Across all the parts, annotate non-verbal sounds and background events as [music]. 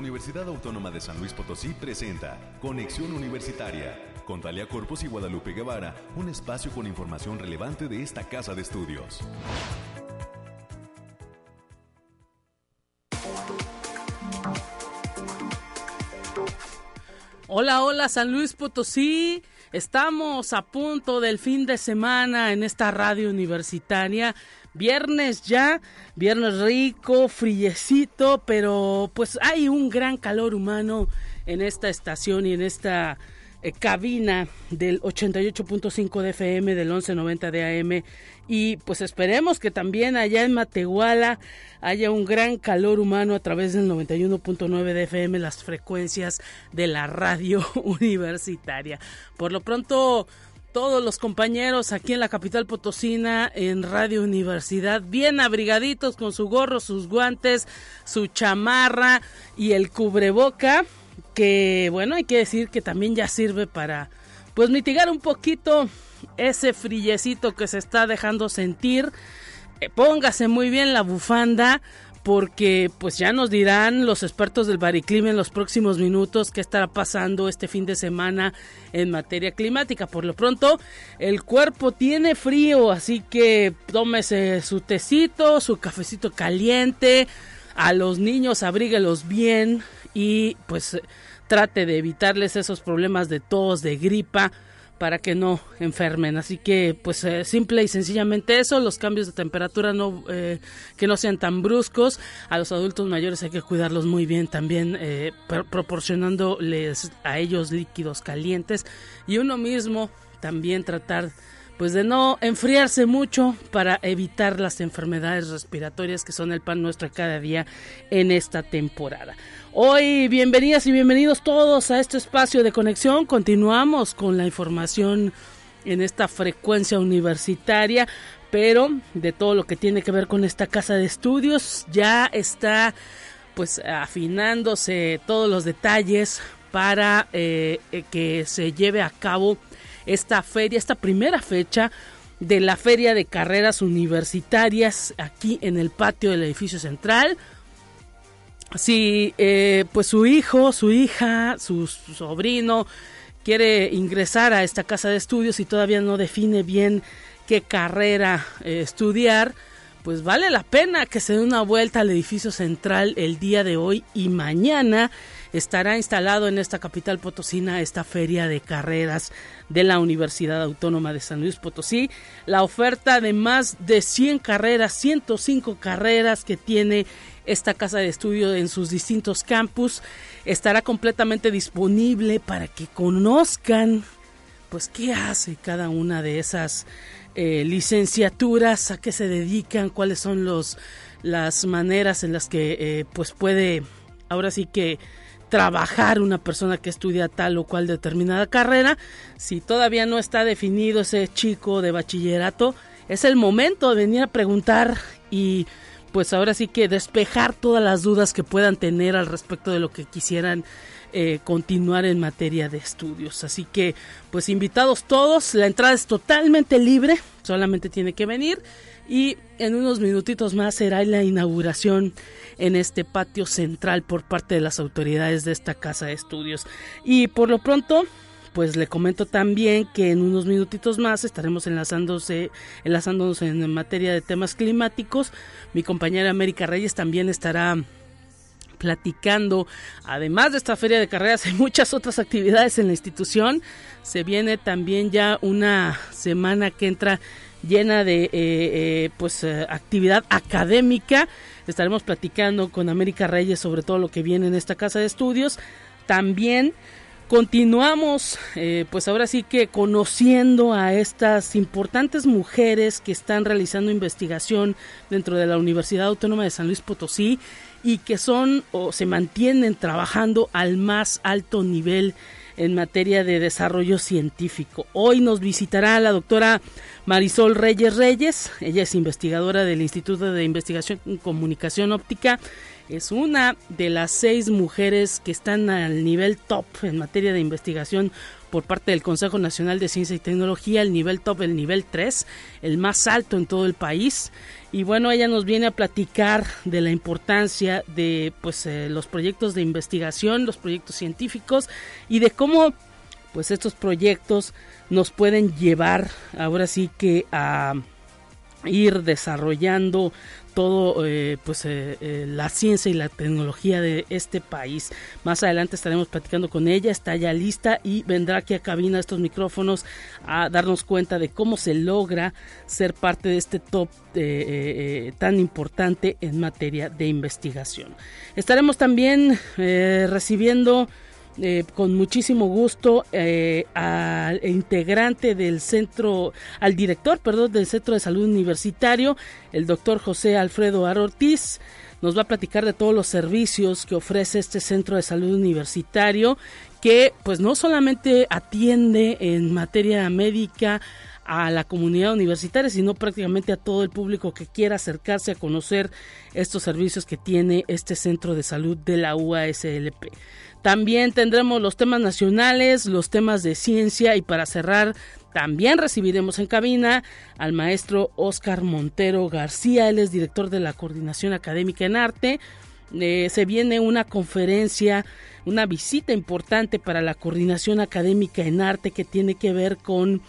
Universidad Autónoma de San Luis Potosí presenta Conexión Universitaria con Talia Corpus y Guadalupe Guevara, un espacio con información relevante de esta casa de estudios. Hola, hola San Luis Potosí. Estamos a punto del fin de semana en esta radio universitaria. Viernes ya, viernes rico, friecito, pero pues hay un gran calor humano en esta estación y en esta eh, cabina del 88.5 de FM, del 1190 de AM. Y pues esperemos que también allá en Matehuala haya un gran calor humano a través del 91.9 de FM, las frecuencias de la radio [laughs] universitaria. Por lo pronto, todos los compañeros aquí en la capital potosina en Radio Universidad, bien abrigaditos con su gorro, sus guantes, su chamarra y el cubreboca, que bueno, hay que decir que también ya sirve para pues mitigar un poquito ese frillecito que se está dejando sentir. Eh, póngase muy bien la bufanda porque pues ya nos dirán los expertos del bariclima en los próximos minutos qué estará pasando este fin de semana en materia climática. Por lo pronto, el cuerpo tiene frío, así que tómese su tecito, su cafecito caliente, a los niños abríguelos bien y pues trate de evitarles esos problemas de tos, de gripa para que no enfermen. Así que, pues, eh, simple y sencillamente eso, los cambios de temperatura no eh, que no sean tan bruscos. A los adultos mayores hay que cuidarlos muy bien también, eh, proporcionándoles a ellos líquidos calientes y uno mismo también tratar pues de no enfriarse mucho para evitar las enfermedades respiratorias que son el pan nuestro cada día en esta temporada. Hoy, bienvenidas y bienvenidos todos a este espacio de conexión. Continuamos con la información en esta frecuencia universitaria, pero de todo lo que tiene que ver con esta casa de estudios ya está pues afinándose todos los detalles para eh, eh, que se lleve a cabo esta feria, esta primera fecha de la feria de carreras universitarias aquí en el patio del edificio central. Si eh, pues su hijo, su hija, su, sobrino quiere ingresar a esta casa de estudios y todavía no define bien qué carrera eh, estudiar, pues vale la pena que se dé una vuelta al edificio central el día de hoy y mañana estará instalado en esta capital potosina esta feria de carreras de la Universidad Autónoma de San Luis Potosí. La oferta de más de 100 carreras, 105 carreras que tiene esta casa de estudio en sus distintos campus estará completamente disponible para que conozcan pues qué hace cada una de esas eh, licenciaturas, a qué se dedican, cuáles son los las maneras en las que eh, pues puede ahora sí que trabajar una persona que estudia tal o cual determinada carrera. Si todavía no está definido ese chico de bachillerato, es el momento de venir a preguntar y pues ahora sí que despejar todas las dudas que puedan tener al respecto de lo que quisieran eh, continuar en materia de estudios. Así que, pues invitados todos, la entrada es totalmente libre, solamente tiene que venir y en unos minutitos más será la inauguración en este patio central por parte de las autoridades de esta casa de estudios. Y por lo pronto, pues le comento también que en unos minutitos más estaremos enlazándose, enlazándonos en materia de temas climáticos. Mi compañera América Reyes también estará platicando. Además de esta feria de carreras, [laughs] hay muchas otras actividades en la institución. Se viene también ya una semana que entra llena de eh, eh, pues eh, actividad académica. Estaremos platicando con América Reyes sobre todo lo que viene en esta casa de estudios. También Continuamos, eh, pues ahora sí que conociendo a estas importantes mujeres que están realizando investigación dentro de la Universidad Autónoma de San Luis Potosí y que son o se mantienen trabajando al más alto nivel en materia de desarrollo científico. Hoy nos visitará la doctora Marisol Reyes Reyes, ella es investigadora del Instituto de Investigación en Comunicación Óptica es una de las seis mujeres que están al nivel top en materia de investigación por parte del Consejo Nacional de Ciencia y Tecnología, el nivel top, el nivel 3, el más alto en todo el país. Y bueno, ella nos viene a platicar de la importancia de pues eh, los proyectos de investigación, los proyectos científicos y de cómo pues estos proyectos nos pueden llevar ahora sí que a ir desarrollando todo eh, pues eh, eh, la ciencia y la tecnología de este país. Más adelante estaremos platicando con ella está ya lista y vendrá aquí a cabina estos micrófonos a darnos cuenta de cómo se logra ser parte de este top tan importante en materia de investigación. Estaremos también recibiendo eh, con muchísimo gusto eh, al integrante del centro, al director, perdón, del Centro de Salud Universitario, el doctor José Alfredo Ar Ortiz. Nos va a platicar de todos los servicios que ofrece este Centro de Salud Universitario, que pues no solamente atiende en materia médica a la comunidad universitaria, sino prácticamente a todo el público que quiera acercarse a conocer estos servicios que tiene este centro de salud de la UASLP. También tendremos los temas nacionales, los temas de ciencia y para cerrar también recibiremos en cabina al maestro Oscar Montero García, él es director de la Coordinación Académica en Arte. Eh, se viene una conferencia, una visita importante para la Coordinación Académica en Arte que tiene que ver con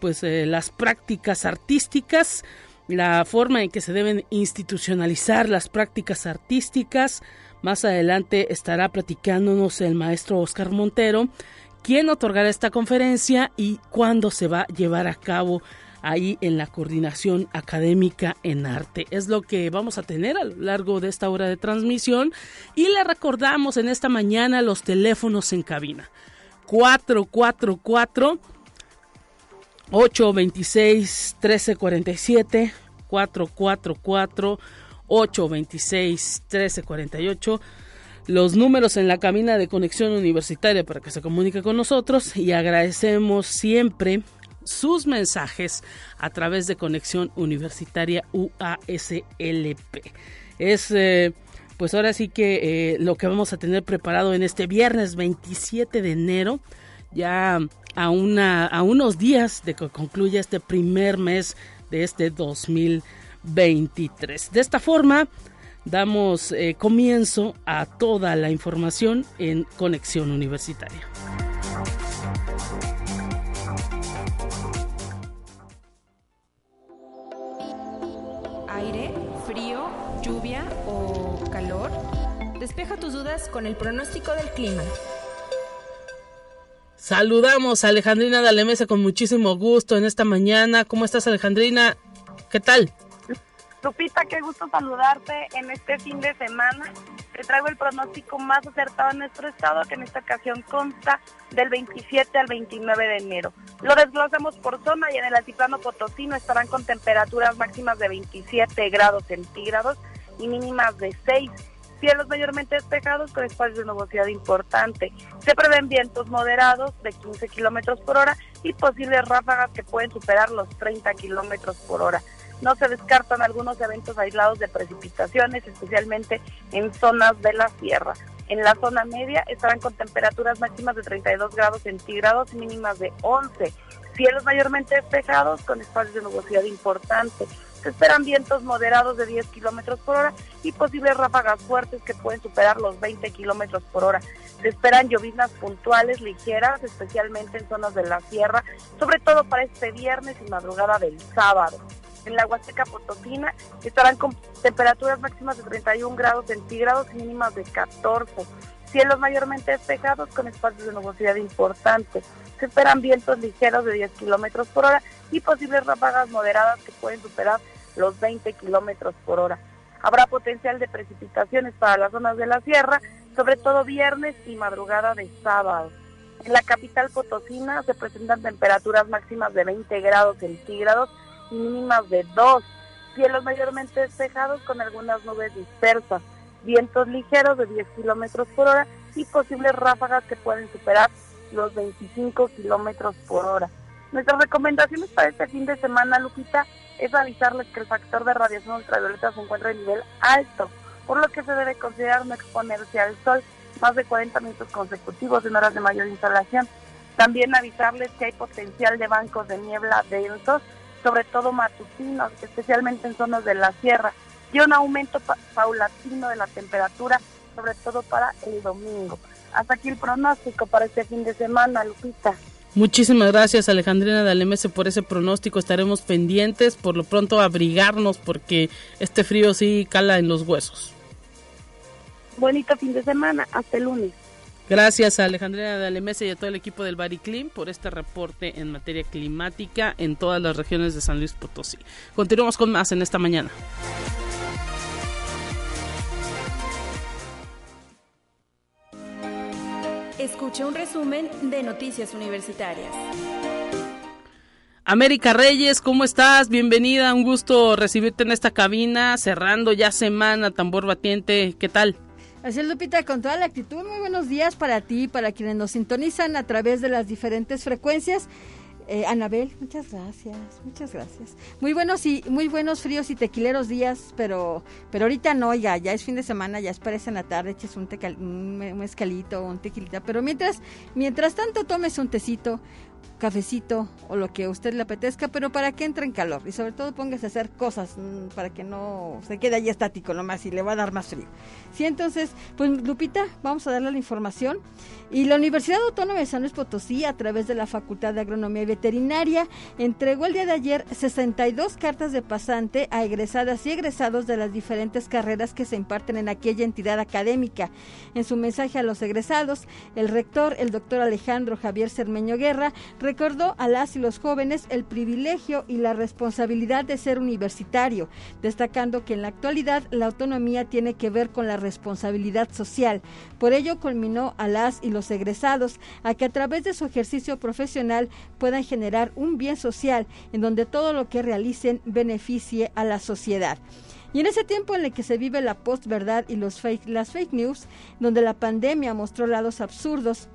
pues eh, las prácticas artísticas, la forma en que se deben institucionalizar las prácticas artísticas, más adelante estará platicándonos el maestro Oscar Montero, quién otorgará esta conferencia y cuándo se va a llevar a cabo ahí en la coordinación académica en arte. Es lo que vamos a tener a lo largo de esta hora de transmisión y le recordamos en esta mañana los teléfonos en cabina. 444 826 1347 444 826 1348 los números en la cabina de conexión universitaria para que se comunique con nosotros y agradecemos siempre sus mensajes a través de conexión universitaria UASLP. Es eh, pues ahora sí que eh, lo que vamos a tener preparado en este viernes 27 de enero, ya a, una, a unos días de que concluya este primer mes de este 2020 23. De esta forma, damos eh, comienzo a toda la información en Conexión Universitaria. Aire, frío, lluvia o calor. Despeja tus dudas con el pronóstico del clima. Saludamos a Alejandrina Dalemesa con muchísimo gusto en esta mañana. ¿Cómo estás Alejandrina? ¿Qué tal? Lupita, qué gusto saludarte en este fin de semana. Te traigo el pronóstico más acertado en nuestro estado, que en esta ocasión consta del 27 al 29 de enero. Lo desglosamos por zona y en el altiplano potosino estarán con temperaturas máximas de 27 grados centígrados y mínimas de 6 cielos mayormente despejados con espacios de nubosidad importante. Se prevén vientos moderados de 15 kilómetros por hora y posibles ráfagas que pueden superar los 30 kilómetros por hora. No se descartan algunos eventos aislados de precipitaciones, especialmente en zonas de la sierra. En la zona media estarán con temperaturas máximas de 32 grados centígrados y mínimas de 11. Cielos mayormente despejados con espacios de nubosidad importante. Se esperan vientos moderados de 10 kilómetros por hora y posibles ráfagas fuertes que pueden superar los 20 kilómetros por hora. Se esperan lloviznas puntuales ligeras, especialmente en zonas de la sierra, sobre todo para este viernes y madrugada del sábado en la Huasteca Potosina estarán con temperaturas máximas de 31 grados centígrados y mínimas de 14. Cielos mayormente despejados con espacios de nubosidad importantes. Se esperan vientos ligeros de 10 kilómetros por hora y posibles ráfagas moderadas que pueden superar los 20 kilómetros por hora. Habrá potencial de precipitaciones para las zonas de la sierra, sobre todo viernes y madrugada de sábado. En la capital potosina se presentan temperaturas máximas de 20 grados centígrados mínimas de 2. Cielos mayormente despejados con algunas nubes dispersas. Vientos ligeros de 10 kilómetros por hora y posibles ráfagas que pueden superar los 25 kilómetros por hora. Nuestras recomendaciones para este fin de semana, Lupita, es avisarles que el factor de radiación ultravioleta se encuentra en nivel alto, por lo que se debe considerar no exponerse al sol más de 40 minutos consecutivos en horas de mayor instalación También avisarles que hay potencial de bancos de niebla densos, sobre todo matutinos, especialmente en zonas de la sierra, y un aumento paulatino de la temperatura, sobre todo para el domingo. Hasta aquí el pronóstico para este fin de semana, Lupita. Muchísimas gracias Alejandrina de Alemese por ese pronóstico. Estaremos pendientes, por lo pronto abrigarnos porque este frío sí cala en los huesos. Bonito fin de semana, hasta el lunes. Gracias a Alejandrina de Alemese y a todo el equipo del Bariclim por este reporte en materia climática en todas las regiones de San Luis Potosí. Continuamos con más en esta mañana. Escucha un resumen de Noticias Universitarias. América Reyes, ¿cómo estás? Bienvenida, un gusto recibirte en esta cabina, cerrando ya semana, tambor batiente, ¿qué tal? Así es, Lupita, con toda la actitud, muy buenos días para ti para quienes nos sintonizan a través de las diferentes frecuencias. Eh, Anabel, muchas gracias, muchas gracias. Muy buenos y muy buenos fríos y tequileros días, pero pero ahorita no, ya, ya es fin de semana, ya es parece en la tarde, eches un, un mezcalito, un tequilita, pero mientras mientras tanto tomes un tecito, cafecito o lo que a usted le apetezca, pero para que entre en calor y sobre todo póngase a hacer cosas mm, para que no se quede ahí estático nomás y le va a dar más frío. Sí, entonces, pues Lupita, vamos a darle la información. Y la Universidad Autónoma de San Luis Potosí, a través de la Facultad de Agronomía y Veterinaria, entregó el día de ayer 62 cartas de pasante a egresadas y egresados de las diferentes carreras que se imparten en aquella entidad académica. En su mensaje a los egresados, el rector, el doctor Alejandro Javier Cermeño Guerra, recordó a las y los jóvenes el privilegio y la responsabilidad de ser universitario, destacando que en la actualidad la autonomía tiene que ver con la responsabilidad social. Por ello, culminó a las y los egresados a que a través de su ejercicio profesional puedan generar un bien social en donde todo lo que realicen beneficie a la sociedad. Y en ese tiempo en el que se vive la postverdad y los fake, las fake news, donde la pandemia mostró lados absurdos,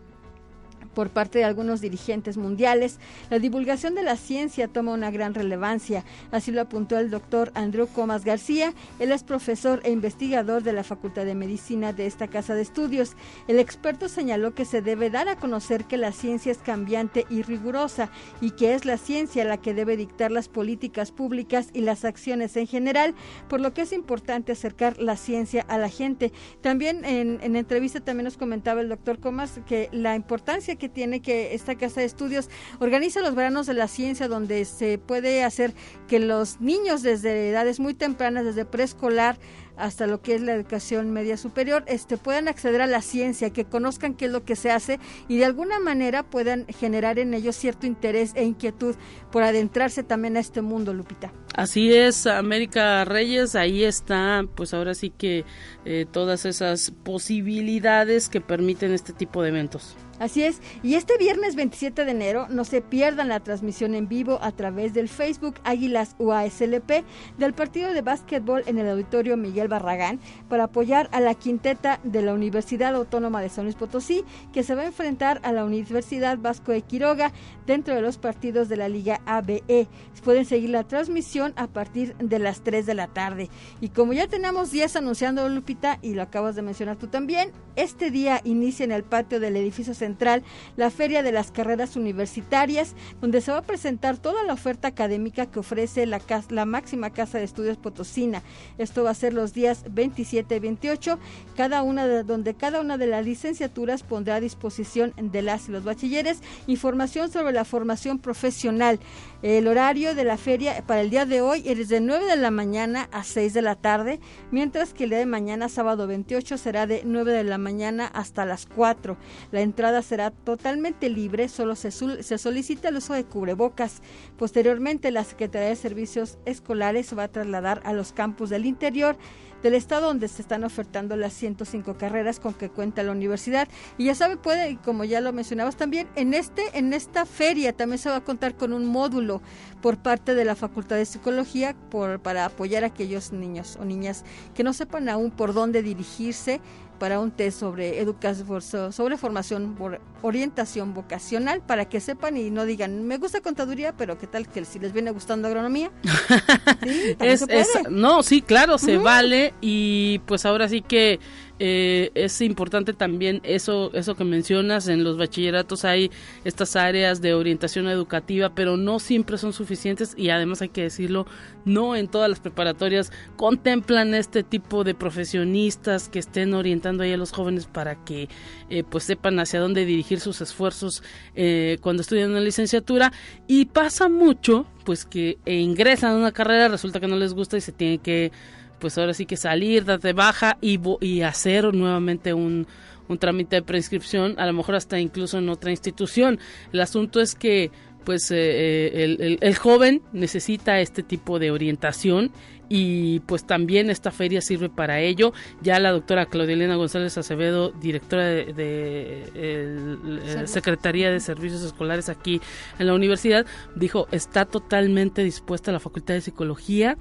por parte de algunos dirigentes mundiales, la divulgación de la ciencia toma una gran relevancia. Así lo apuntó el doctor Andrew Comas García. Él es profesor e investigador de la Facultad de Medicina de esta casa de estudios. El experto señaló que se debe dar a conocer que la ciencia es cambiante y rigurosa y que es la ciencia la que debe dictar las políticas públicas y las acciones en general, por lo que es importante acercar la ciencia a la gente. También en, en entrevista también nos comentaba el doctor Comas que la importancia que tiene que esta casa de estudios organiza los veranos de la ciencia donde se puede hacer que los niños desde edades muy tempranas, desde preescolar hasta lo que es la educación media superior, este, puedan acceder a la ciencia, que conozcan qué es lo que se hace y de alguna manera puedan generar en ellos cierto interés e inquietud por adentrarse también a este mundo, Lupita. Así es, América Reyes, ahí está, pues ahora sí que eh, todas esas posibilidades que permiten este tipo de eventos. Así es, y este viernes 27 de enero no se pierdan la transmisión en vivo a través del Facebook Águilas UASLP del partido de básquetbol en el auditorio Miguel Barragán para apoyar a la quinteta de la Universidad Autónoma de San Luis Potosí que se va a enfrentar a la Universidad Vasco de Quiroga dentro de los partidos de la Liga ABE. Pueden seguir la transmisión a partir de las 3 de la tarde. Y como ya tenemos días anunciando Lupita y lo acabas de mencionar tú también, este día inicia en el patio del edificio central la Feria de las Carreras Universitarias, donde se va a presentar toda la oferta académica que ofrece la, la máxima Casa de Estudios Potosina. Esto va a ser los días 27 y 28, cada una de, donde cada una de las licenciaturas pondrá a disposición de las y los bachilleres información sobre la formación profesional. El horario de la feria para el día de hoy es de 9 de la mañana a 6 de la tarde, mientras que el día de mañana, sábado 28, será de 9 de la mañana hasta las 4. La entrada será totalmente libre, solo se, se solicita el uso de cubrebocas. Posteriormente, la Secretaría de Servicios Escolares va a trasladar a los campus del interior del estado donde se están ofertando las 105 carreras con que cuenta la universidad. Y ya sabe, puede, como ya lo mencionabas también, en este en esta feria también se va a contar con un módulo por parte de la Facultad de psicología por, para apoyar a aquellos niños o niñas que no sepan aún por dónde dirigirse para un test sobre educación, sobre formación, orientación vocacional, para que sepan y no digan, me gusta contaduría, pero qué tal que si les viene gustando agronomía. [laughs] es, no, sí, claro, se vale y pues ahora sí que eh, es importante también eso, eso que mencionas, en los bachilleratos hay estas áreas de orientación educativa, pero no siempre son suficientes y además hay que decirlo, no en todas las preparatorias contemplan este tipo de profesionistas que estén orientando ahí a los jóvenes para que eh, pues sepan hacia dónde dirigir sus esfuerzos eh, cuando estudian una licenciatura. Y pasa mucho pues que ingresan a una carrera, resulta que no les gusta y se tiene que pues ahora sí que salir, darte baja y, y hacer nuevamente un, un trámite de prescripción, a lo mejor hasta incluso en otra institución. El asunto es que pues eh, eh, el, el, joven necesita este tipo de orientación y pues también esta feria sirve para ello. Ya la doctora Claudia Elena González Acevedo, directora de, de Secretaría de Servicios Escolares aquí en la universidad, dijo está totalmente dispuesta a la Facultad de Psicología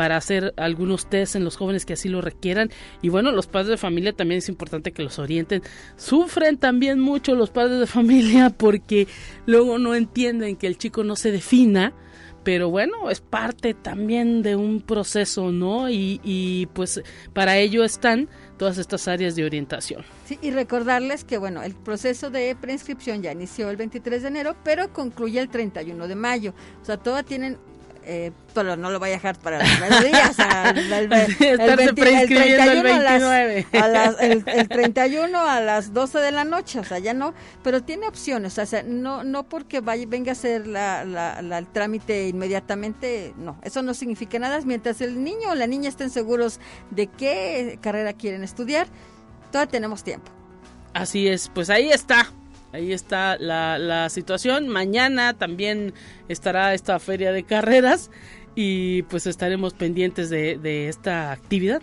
para hacer algunos test en los jóvenes que así lo requieran. Y bueno, los padres de familia también es importante que los orienten. Sufren también mucho los padres de [laughs] familia porque luego no entienden que el chico no se defina. Pero bueno, es parte también de un proceso, ¿no? Y, y pues para ello están todas estas áreas de orientación. Sí, y recordarles que, bueno, el proceso de preinscripción ya inició el 23 de enero, pero concluye el 31 de mayo. O sea, todas tienen eh, pero no lo voy a dejar para los días. el, el, [laughs] el, 31 a las, el, [laughs] 31 a las 12 de la noche, o sea, ya no, pero tiene opciones, o sea, no, no porque vaya, venga a hacer la, la, el trámite inmediatamente, no, eso no significa nada, mientras el niño o la niña estén seguros de qué carrera quieren estudiar, todavía tenemos tiempo. Así es, pues ahí está, Ahí está la, la situación. Mañana también estará esta feria de carreras y pues estaremos pendientes de, de esta actividad.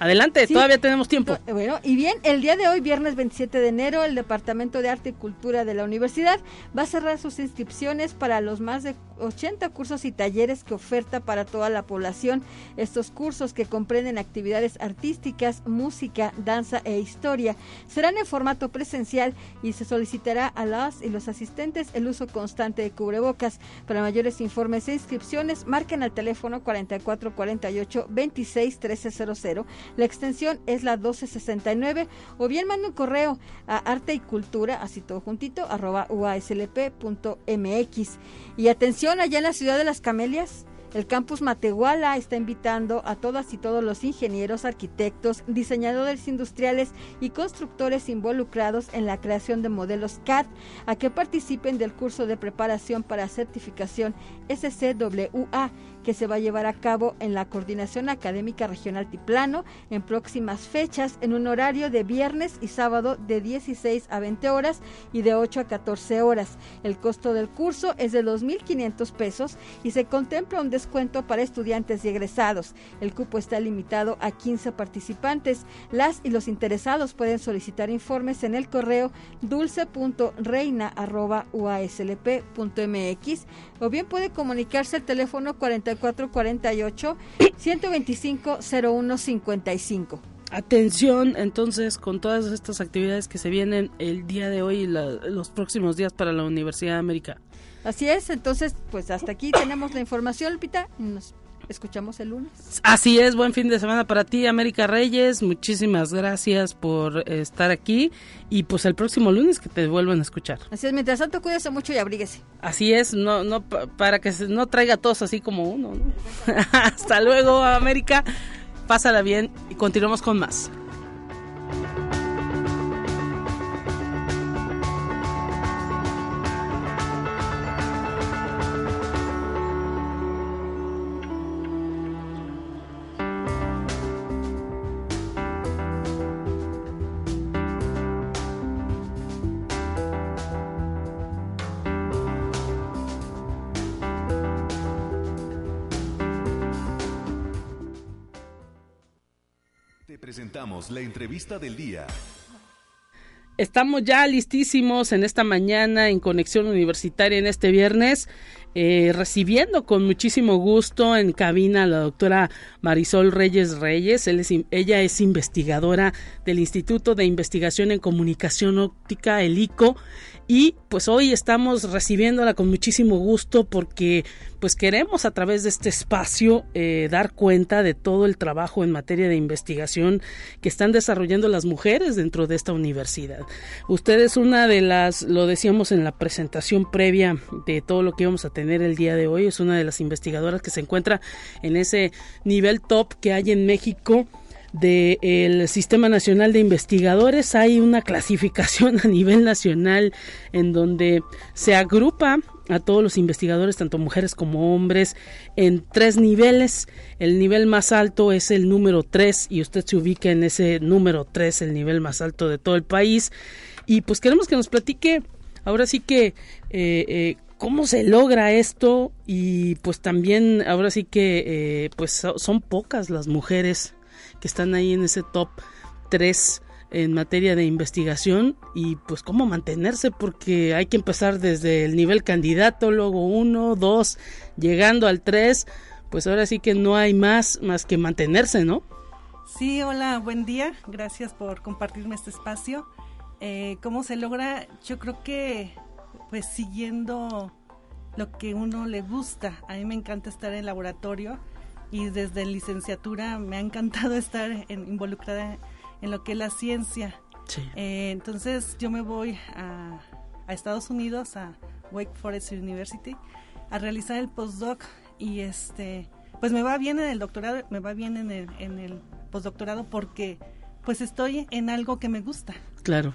Adelante, todavía tenemos tiempo. Bueno, y bien, el día de hoy, viernes 27 de enero, el Departamento de Arte y Cultura de la Universidad va a cerrar sus inscripciones para los más de 80 cursos y talleres que oferta para toda la población. Estos cursos que comprenden actividades artísticas, música, danza e historia serán en formato presencial y se solicitará a las y los asistentes el uso constante de cubrebocas. Para mayores informes e inscripciones, marquen al teléfono 4448 26 1300. La extensión es la 1269 o bien manden un correo a arte y cultura, así todo juntito, arroba uaslp.mx. Y atención allá en la ciudad de las Camelias. El campus Matehuala está invitando a todas y todos los ingenieros, arquitectos, diseñadores industriales y constructores involucrados en la creación de modelos CAD a que participen del curso de preparación para certificación SCWA que se va a llevar a cabo en la Coordinación Académica Regional Tiplano en próximas fechas en un horario de viernes y sábado de 16 a 20 horas y de 8 a 14 horas. El costo del curso es de 2.500 pesos y se contempla un descuento para estudiantes y egresados. El cupo está limitado a 15 participantes. Las y los interesados pueden solicitar informes en el correo dulce.reina.uaslp.mx o bien puede comunicarse al teléfono 4448 125 0155. Atención entonces con todas estas actividades que se vienen el día de hoy y los próximos días para la Universidad de América. Así es, entonces pues hasta aquí tenemos la información, Lupita, nos escuchamos el lunes. Así es, buen fin de semana para ti, América Reyes. Muchísimas gracias por estar aquí y pues el próximo lunes que te vuelvan a escuchar. Así es, mientras tanto cuídese mucho y abríguese. Así es, no no para que no traiga tos así como uno. [laughs] Hasta luego, América. Pásala bien y continuamos con más. La entrevista del día. Estamos ya listísimos en esta mañana en Conexión Universitaria en este viernes. eh, recibiendo con muchísimo gusto en cabina a la doctora Marisol Reyes Reyes. ella es investigadora del Instituto de Investigación en Comunicación Óptica, el ICO, y pues hoy estamos recibiéndola con muchísimo gusto porque pues queremos a través de este espacio eh, dar cuenta de todo el trabajo en materia de investigación que están desarrollando las mujeres dentro de esta universidad. Usted es una de las, lo decíamos en la presentación previa de todo lo que íbamos a tener el día de hoy, es una de las investigadoras que se encuentra en ese nivel top que hay en México del Sistema Nacional de Investigadores hay una clasificación a nivel nacional en donde se agrupa a todos los investigadores, tanto mujeres como hombres, en tres niveles. El nivel más alto es el número 3 y usted se ubica en ese número 3, el nivel más alto de todo el país. Y pues queremos que nos platique ahora sí que eh, eh, cómo se logra esto y pues también ahora sí que eh, pues son pocas las mujeres que están ahí en ese top 3 en materia de investigación y pues cómo mantenerse porque hay que empezar desde el nivel candidato, luego 1, 2, llegando al 3, pues ahora sí que no hay más más que mantenerse, ¿no? Sí, hola, buen día, gracias por compartirme este espacio. Eh, ¿Cómo se logra? Yo creo que pues siguiendo lo que uno le gusta. A mí me encanta estar en el laboratorio y desde licenciatura me ha encantado [laughs] estar involucrada en lo que es la ciencia. Eh, entonces yo me voy a, Estados Unidos, a Wake Forest University, a realizar el postdoc y este, pues me va bien en el doctorado, me va bien en el, en el postdoctorado porque pues estoy en algo que me gusta. Claro.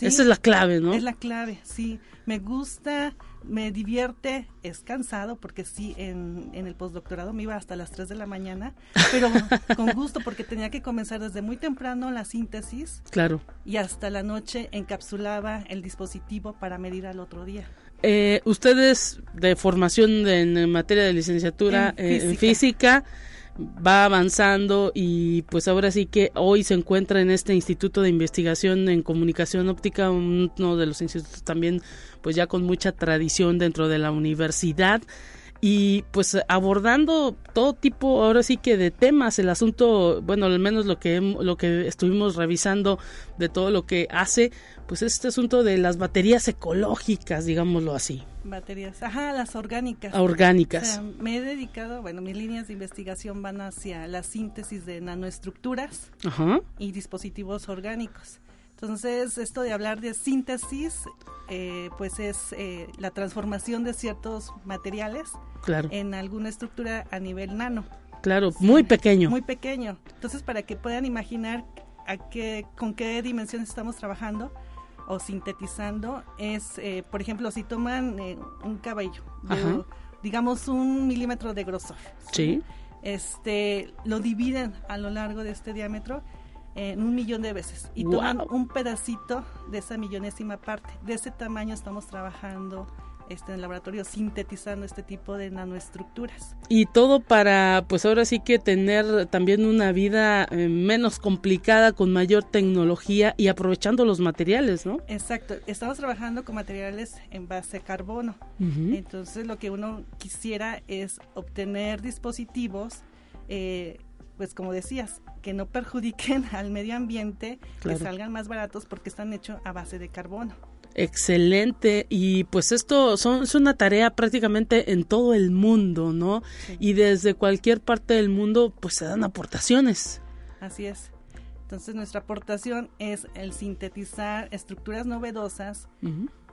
Esa es la clave, ¿no? Es la clave, sí. Me gusta, me divierte, es cansado porque sí, en, en el postdoctorado me iba hasta las 3 de la mañana, pero [laughs] con gusto porque tenía que comenzar desde muy temprano la síntesis. Claro. Y hasta la noche encapsulaba el dispositivo para medir al otro día. Eh, ustedes de formación en materia de licenciatura en física va avanzando y pues ahora sí que hoy se encuentra en este Instituto de Investigación en Comunicación Óptica, uno de los institutos también pues ya con mucha tradición dentro de la universidad. Y pues abordando todo tipo ahora sí que de temas el asunto bueno al menos lo que lo que estuvimos revisando de todo lo que hace pues este asunto de las baterías ecológicas digámoslo así baterías ajá las orgánicas orgánicas me he dedicado bueno mis líneas de investigación van hacia la síntesis de nanoestructuras y dispositivos orgánicos entonces, esto de hablar de síntesis, eh, pues es eh, la transformación de ciertos materiales en alguna estructura a nivel nano. Claro, muy pequeño. Muy pequeño. Entonces, para que puedan imaginar a qué, con qué dimensiones estamos trabajando o sintetizando, es, eh, por ejemplo, si toman un cabello, digamos un milímetro de grosor. Sí. Este, lo dividen a lo largo de este diámetro en un millón de veces y toman un pedacito de esa millonésima parte. De ese tamaño estamos trabajando este, en el laboratorio sintetizando este tipo de nanoestructuras. Y todo para, pues ahora sí que tener también una vida eh, menos complicada, con mayor tecnología y aprovechando los materiales, ¿no? Exacto, estamos trabajando con materiales en base a carbono. Entonces lo que uno quisiera es obtener dispositivos eh, pues como decías, que no perjudiquen [laughs] al medio ambiente, que salgan más baratos porque están hechos a base de carbono. Excelente. Y pues esto son, es una tarea prácticamente en todo el mundo, ¿no? Y desde cualquier parte del mundo pues se dan aportaciones. Así es. Entonces nuestra aportación es el sintetizar estructuras novedosas,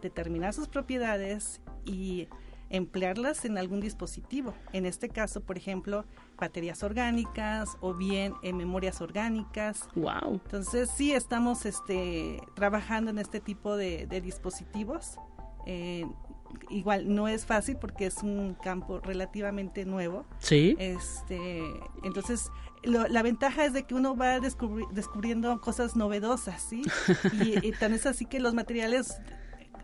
determinar sus propiedades y emplearlas en algún dispositivo. En este caso, por ejemplo, baterías orgánicas o bien en memorias orgánicas. Wow. Entonces sí estamos este, trabajando en este tipo de, dispositivos. Eh, igual no es fácil porque es un campo relativamente nuevo. Sí. Este, entonces la ventaja es de que uno va descubriendo cosas novedosas, ¿sí? y, y tan es así que los materiales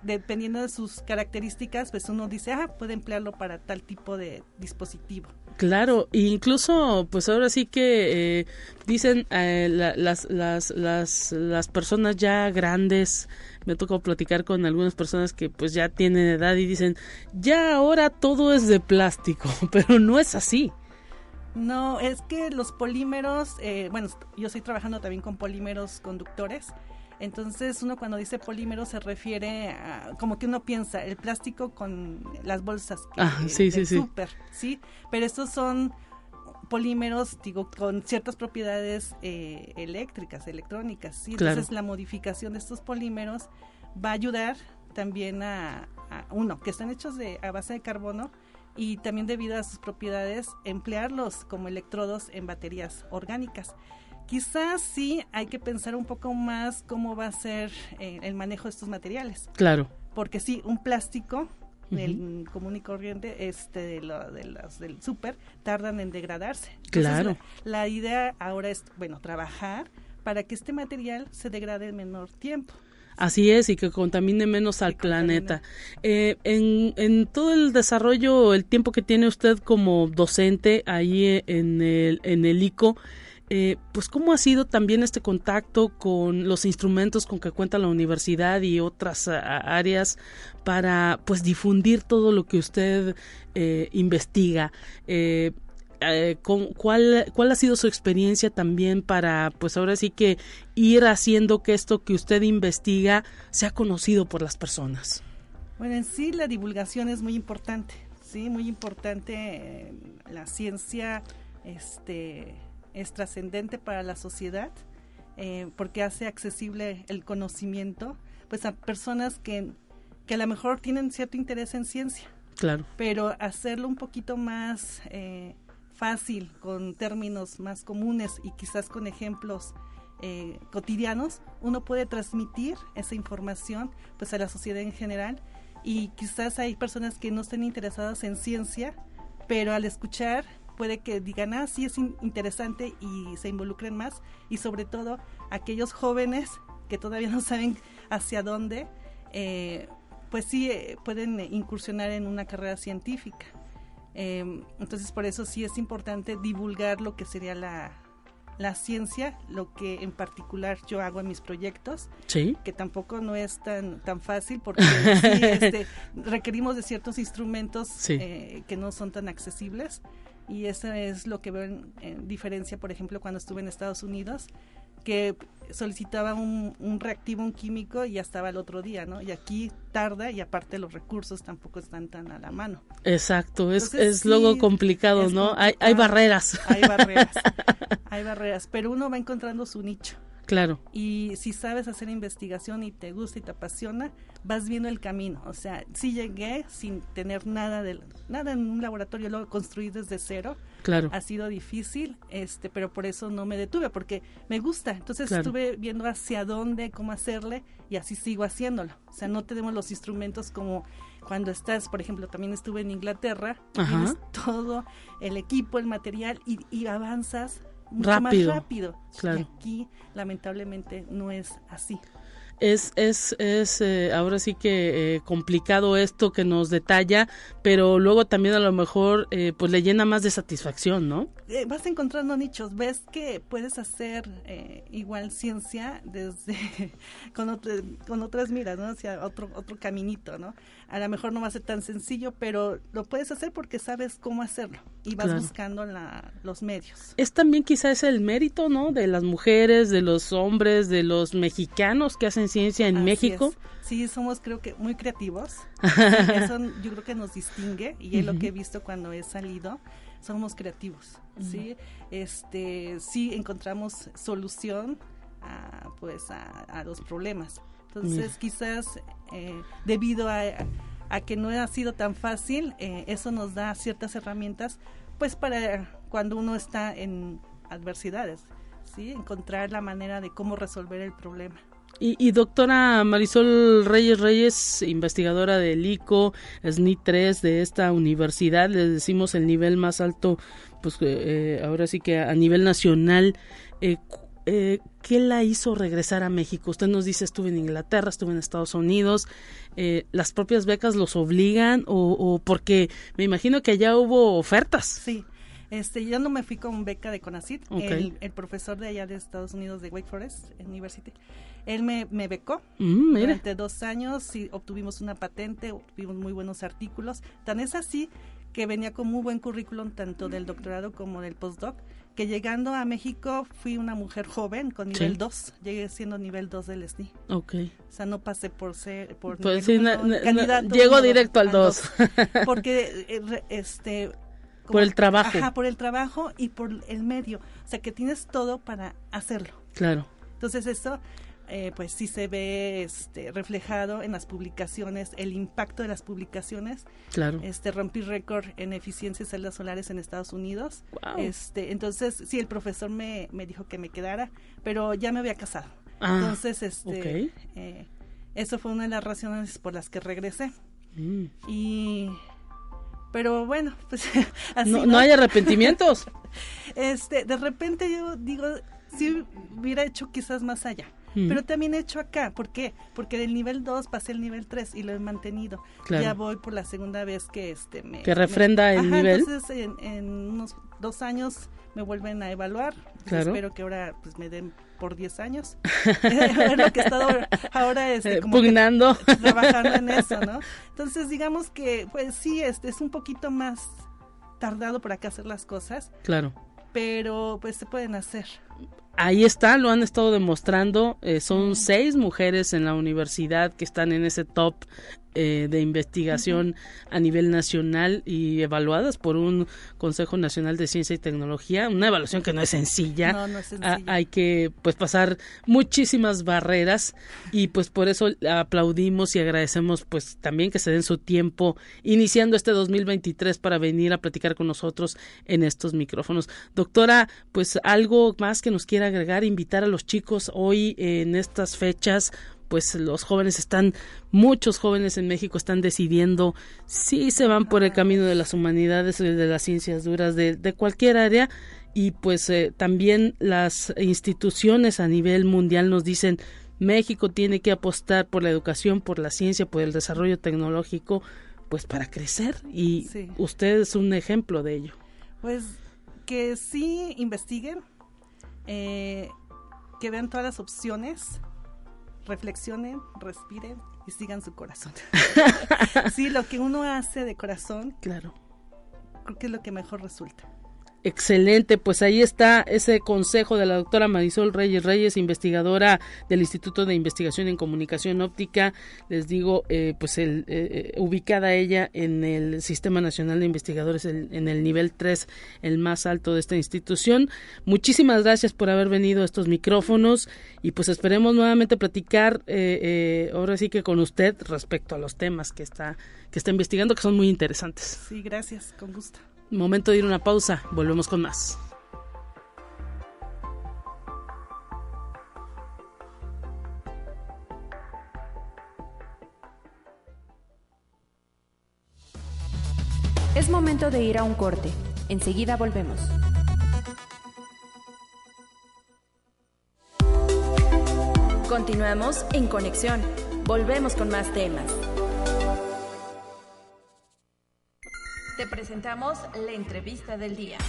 dependiendo de sus características, pues uno dice, ah, puede emplearlo para tal tipo de dispositivo. Claro, incluso pues ahora sí que eh, dicen eh, las, las, las, las personas ya grandes, me tocó platicar con algunas personas que pues ya tienen edad y dicen, ya ahora todo es de plástico, [laughs] pero no es así. No, es que los polímeros, eh, bueno, yo estoy trabajando también con polímeros conductores, entonces uno cuando dice polímero se refiere a como que uno piensa el plástico con las bolsas que, ah, sí, sí, súper, sí. Pero estos son polímeros, digo, con ciertas propiedades eh, eléctricas, electrónicas, ¿sí? Entonces la modificación de estos polímeros va a ayudar también a, uno, que están hechos de, a base de carbono y también debido a sus propiedades emplearlos como electrodos en baterías orgánicas. Quizás sí hay que pensar un poco más cómo va a ser eh, el manejo de estos materiales. Claro. Porque sí, un plástico del común y corriente este de, lo, de los del súper tardan en degradarse. claro. La, idea ahora es, bueno, trabajar para que este material se degrade en menor tiempo. Así es, y que contamine menos al planeta. Eh, en, en, todo el desarrollo, el tiempo que tiene usted como docente ahí en el, en el ICO, eh, pues cómo ha sido también este contacto con los instrumentos con que cuenta la universidad y otras áreas para pues difundir todo lo que usted eh, investiga. Eh, ¿cuál, ¿Cuál ha sido su experiencia también para, pues ahora sí que ir haciendo que esto que usted investiga sea conocido por las personas? Bueno, en sí la divulgación es muy importante, sí, muy importante la ciencia, este, es trascendente para la sociedad eh, porque hace accesible el conocimiento pues a personas que, que a lo mejor tienen cierto interés en ciencia. Claro. Pero hacerlo un poquito más eh, fácil, con términos más comunes y quizás con ejemplos eh, cotidianos, uno puede transmitir esa información pues a la sociedad en general y quizás hay personas que no estén interesadas en ciencia, pero al escuchar puede que digan, ah, sí es interesante y se involucren más y sobre todo aquellos jóvenes que todavía [laughs] no saben hacia dónde, eh, pues sí eh, pueden incursionar en una carrera científica. Em, entonces por eso sí es importante divulgar lo que sería la, la ciencia, lo que en particular yo hago en mis proyectos, que tampoco no es tan tan fácil porque [laughs] este, requerimos de ciertos instrumentos eh, que no son tan accesibles y eso es lo que veo en, diferencia, por ejemplo, cuando estuve en Estados Unidos, que solicitaba un, reactivo, un químico y ya estaba el otro día, ¿no? Y aquí tarda y aparte los recursos tampoco están tan a la mano. Exacto, es, es luego complicado, ¿no? Hay, hay barreras. Hay barreras, [laughs] hay barreras, pero uno va encontrando su nicho. Claro. Y si sabes hacer investigación y te gusta y te apasiona, vas viendo el camino. O sea, sí llegué sin tener nada de nada en un laboratorio, luego construí desde cero. Claro. Ha sido difícil, este, pero por eso no me detuve, porque me gusta. Entonces estuve viendo hacia dónde, cómo hacerle, y así sigo haciéndolo. O sea, no tenemos los instrumentos como cuando estás, por ejemplo, también estuve en Inglaterra, tienes todo el equipo, el material, y, y avanzas mucho más rápido. Claro. Y aquí, lamentablemente, no es así es, es, es eh, ahora sí que eh, complicado esto que nos detalla, pero luego también a lo mejor eh, pues le llena más de satisfacción, ¿no? vas encontrando nichos, ves que puedes hacer igual ciencia desde [laughs] con, con otras miras, ¿no? Hacia otro, otro caminito, ¿no? A lo mejor no va a ser tan sencillo, pero lo puedes hacer porque sabes cómo hacerlo y vas buscando la, los medios. Es también quizás el mérito, ¿no? De las mujeres, de los hombres, de los mexicanos que hacen ciencia en México. Sí, somos creo que muy creativos. [laughs] Eso yo creo que nos distingue y es lo que he visto cuando he salido. Somos creativos, ¿sí? Este, sí encontramos solución a, pues a, los problemas. Entonces, quizás eh, debido a, a, que no ha sido tan fácil, eh, eso nos da ciertas herramientas, pues para cuando uno está en adversidades, ¿sí? Encontrar la manera de cómo resolver el problema. Y, doctora Marisol Reyes Reyes, investigadora del ICO, SNI 3 de esta universidad, le decimos el nivel más alto, pues eh, ahora sí que a nivel nacional. Eh, eh, ¿Qué la hizo regresar a México? Usted nos dice, estuve en Inglaterra, estuve en Estados Unidos. ¿Las propias becas los obligan o, o porque me imagino que allá hubo ofertas? Sí, Este, yo no me fui con beca de CONACYT. Ok. El, el profesor de allá de Estados Unidos de Wake Forest University, él me, me becó Mm, durante dos años y obtuvimos una patente, obtuvimos muy buenos artículos. Tan es así que venía con muy buen currículum tanto del doctorado como del postdoc, que llegando a México fui una mujer joven con nivel Sí. 2, llegué siendo nivel 2 del SNI. Ok. O sea, no pasé por ser por Pues sí, uno, na- llego directo al dos. [laughs] Porque eh, este Por el trabajo. Ajá, por el trabajo y por el medio. O sea, que tienes todo para hacerlo. Claro. Entonces eso eh, pues sí se ve este, reflejado en las publicaciones, el impacto de las publicaciones. Claro. Este rompí récord en eficiencia de celdas solares en Estados Unidos. Guau. Este, entonces sí el profesor me, me dijo que me quedara, pero ya me había casado. Ah, entonces este eh, eso fue una de las razones por las que regresé Mm. y pero bueno [laughs] pues así No, no hay arrepentimientos. [laughs] este de repente yo digo si hubiera hecho quizás más allá Mm. pero también he hecho acá ¿por qué? porque del nivel 2 pasé al nivel 3 y lo he mantenido Claro. ya voy por la segunda vez que este me Que refrenda el Ajá, nivel. entonces en, en unos dos años me vuelven a evaluar Claro. espero que ahora pues me den por 10 años [laughs] es lo que he estado ahora este Eh, como que pugnando. [laughs] trabajando en eso, ¿no? Entonces, digamos que, pues sí, este es un poquito más tardado por acá hacer las cosas, claro. pero pues se pueden hacer. Ahí está, lo han estado demostrando. eh, son seis mujeres en la universidad que están en ese top eh, de investigación a nivel nacional y evaluadas por un Consejo Nacional de Ciencia y Tecnología. Una evaluación que no es sencilla. No, no es sencillo. hay que pues pasar muchísimas barreras y pues por eso aplaudimos y agradecemos pues también que se den su tiempo iniciando este 2023 para venir a platicar con nosotros en estos micrófonos. Doctora, pues algo más que nos quiera agregar, invitar a los chicos hoy en estas fechas pues los jóvenes están, muchos jóvenes en México están decidiendo si se van por el camino de las humanidades, de las ciencias duras, de, de cualquier área, y pues eh, también las instituciones a nivel mundial nos dicen México tiene que apostar por la educación, por la ciencia, por el desarrollo tecnológico, pues para crecer y Sí. usted es un ejemplo de ello. Pues que sí investiguen, eh, que vean todas las opciones, reflexionen, respiren y sigan su corazón. [laughs] sí, lo que uno hace de corazón, Claro. creo que es lo que mejor resulta. Excelente, pues ahí está ese consejo de la doctora Marisol Reyes Reyes, investigadora del Instituto de Investigación en Comunicación Óptica. Les digo, eh, pues el, eh, eh, ubicada ella en el Sistema Nacional de Investigadores el- en el nivel 3, el más alto de esta institución. Muchísimas gracias por haber venido a estos micrófonos y pues esperemos nuevamente platicar eh, eh, ahora sí que con usted respecto a los temas que está que está investigando que son muy interesantes. Sí, gracias, con gusto. Momento de ir a una pausa, volvemos con más. Es momento de ir a un corte. Enseguida volvemos. Continuamos en conexión. Volvemos con más temas. Te presentamos la entrevista del día.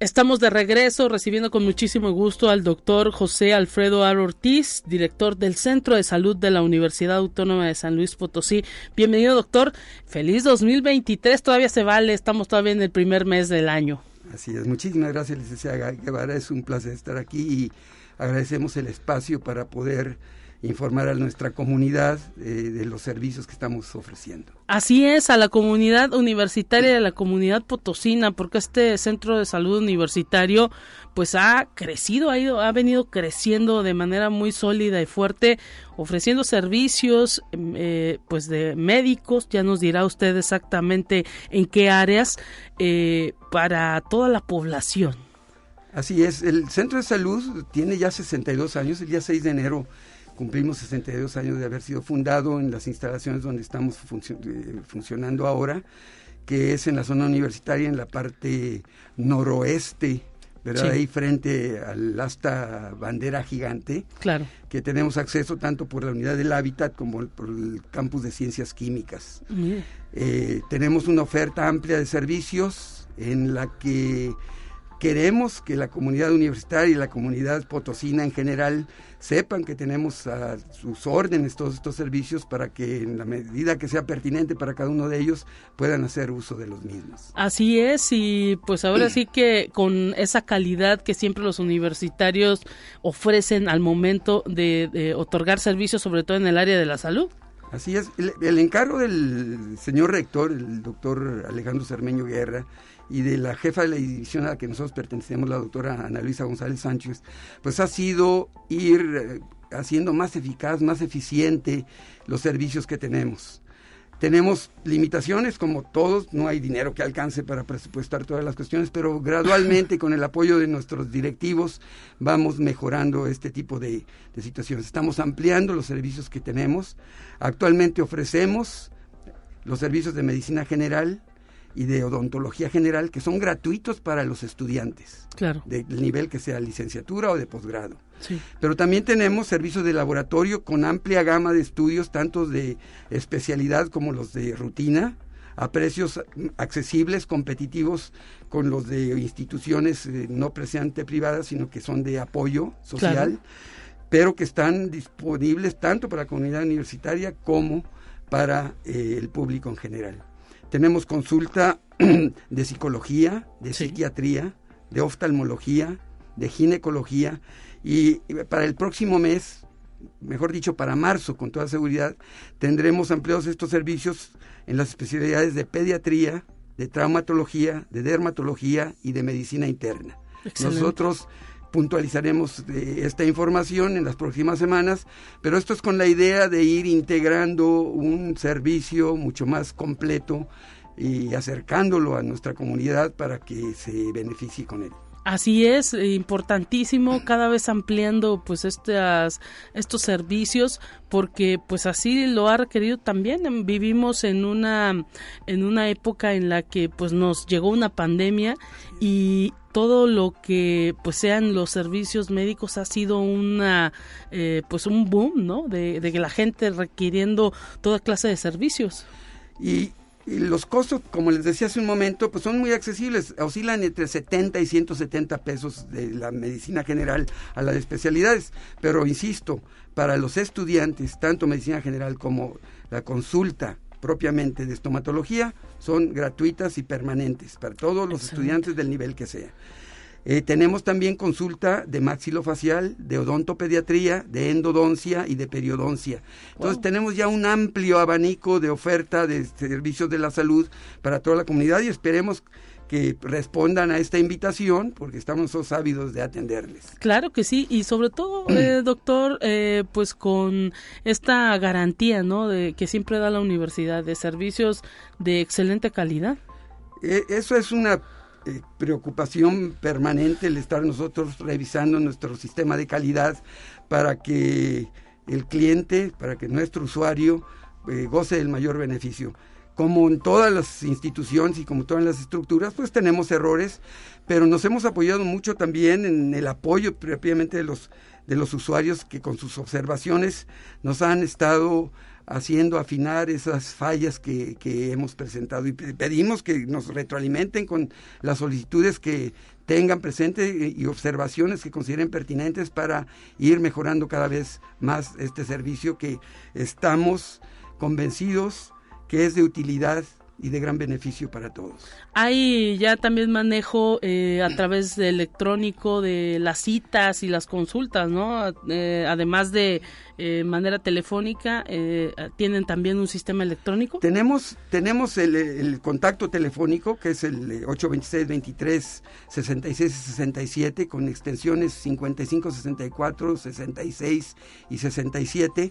Estamos de regreso recibiendo con muchísimo gusto al doctor José Alfredo Ar Ortiz, director del Centro de Salud de la Universidad Autónoma de San Luis Potosí. Bienvenido, doctor. Feliz 2023. Todavía se vale. Estamos todavía en el primer mes del año. Así es. Muchísimas gracias, licenciada Guevara. Es un placer estar aquí y agradecemos el espacio para poder informar a nuestra comunidad eh, de los servicios que estamos ofreciendo. Así es, a la comunidad universitaria y a la comunidad potosina, porque este centro de salud universitario pues ha crecido, ha, ido, ha venido creciendo de manera muy sólida y fuerte, ofreciendo servicios eh, pues de médicos, ya nos dirá usted exactamente en qué áreas, eh, para toda la población. Así es, el centro de salud tiene ya 62 años, el día 6 de enero cumplimos 62 años de haber sido fundado en las instalaciones donde estamos eh, funcionando ahora, que es en la zona universitaria, en la parte noroeste, ¿verdad? Sí. Ahí frente al asta bandera gigante, Claro. que tenemos acceso tanto por la unidad del hábitat como por el campus de ciencias químicas. Eh, tenemos una oferta amplia de servicios en la que queremos que la comunidad universitaria y la comunidad potosina en general sepan que tenemos a sus órdenes todos estos servicios para que en la medida que sea pertinente para cada uno de ellos puedan hacer uso de los mismos. Así es, y pues ahora sí que con esa calidad que siempre los universitarios ofrecen al momento de, otorgar servicios, sobre todo en el área de la salud. Así es, el, el encargo del señor rector, el doctor Alejandro Cermeño Guerra, y de la jefa de la división a la que nosotros pertenecemos, la doctora Ana Luisa González Sánchez, pues ha sido ir eh, haciendo más eficaz, más eficiente los servicios que tenemos. Tenemos limitaciones como todos, no hay dinero que alcance para presupuestar todas las cuestiones, pero gradualmente con el apoyo de nuestros directivos vamos mejorando este tipo de, de situaciones. Estamos ampliando los servicios que tenemos. Actualmente ofrecemos los servicios de medicina general, y de odontología general que son gratuitos para los estudiantes. Claro. Del nivel que sea licenciatura o de posgrado. Sí. Pero también tenemos servicios de laboratorio con amplia gama de estudios, tanto de especialidad como los de rutina, a precios accesibles, competitivos con los de instituciones eh, no precisamente privadas, sino que son de apoyo social, pero que están disponibles tanto para la comunidad universitaria como para eh, el público en general. Tenemos consulta [clears throat] de psicología, de psiquiatría, de oftalmología, de ginecología y para el próximo mes, mejor dicho, para marzo con toda seguridad, tendremos ampliados estos servicios en las especialidades de pediatría, de traumatología, de dermatología y de medicina interna. Nosotros puntualizaremos esta información en las próximas semanas, pero esto es con la idea de ir integrando un servicio mucho más completo y acercándolo a nuestra comunidad para que se beneficie con él. Así es, importantísimo, cada vez ampliando pues estas, estos servicios, porque pues así lo ha requerido también. Vivimos en una, en una época en la que pues nos llegó una pandemia y todo lo que pues sean los servicios médicos ha sido una eh, pues un boom, ¿no? De, de la gente requiriendo toda clase de servicios. Y los costos, como les decía hace un momento, pues son muy accesibles, oscilan entre 70 y 170 pesos de la medicina general a las especialidades, pero insisto, para los estudiantes, tanto medicina general como la consulta propiamente de estomatología, son gratuitas y permanentes para todos los estudiantes del nivel que sea. Eh, tenemos también consulta de maxilofacial, de odontopediatría, de endodoncia y de periodoncia. Entonces tenemos ya un amplio abanico de oferta de servicios de la salud para toda la comunidad y esperemos que respondan a esta invitación porque estamos ávidos de atenderles. Claro que sí y sobre todo, eh, [clears throat] doctor, eh, pues con esta garantía, ¿no? De que siempre da la universidad de servicios de excelente calidad. eso es una eh, preocupación permanente el estar nosotros revisando nuestro sistema de calidad para que el cliente, para que nuestro usuario eh, goce del mayor beneficio. Como en todas las instituciones y como todas las estructuras, pues tenemos errores, pero nos hemos apoyado mucho también en el apoyo propiamente de los, de los usuarios que con sus observaciones nos han estado haciendo afinar esas fallas que, hemos presentado. Y pedimos que nos retroalimenten con las solicitudes que tengan presente y observaciones que consideren pertinentes para ir mejorando cada vez más este servicio que estamos convencidos que es de utilidad y de gran beneficio para todos. Hay ya también manejo eh, a través de electrónico de las citas y las consultas, ¿no? Eh, además de eh, manera telefónica, ¿tienen también un sistema electrónico? Tenemos, tenemos el, contacto telefónico, que es el 826-23-66-67, con extensiones 55, 64, 66 y 67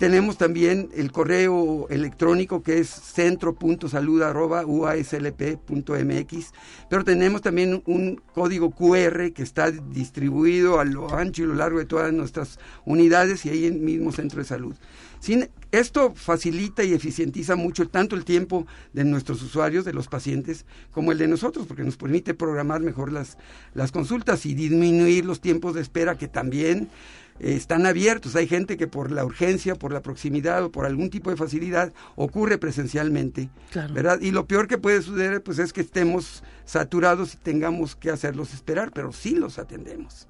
tenemos también el correo electrónico que es centro.salud.uaslp.mx, pero tenemos también un código QR que está distribuido a lo ancho y lo largo de todas nuestras unidades y ahí en el mismo centro de salud. Esto facilita y eficientiza mucho tanto el tiempo de nuestros usuarios, de los pacientes, como el de nosotros, porque nos permite programar mejor las, las consultas y disminuir los tiempos de espera que también están abiertos. Hay gente que por la urgencia, por la proximidad o por algún tipo de facilidad ocurre presencialmente, ¿verdad? Y lo peor que puede suceder pues es que estemos saturados y tengamos que hacerlos esperar, pero sí los atendemos.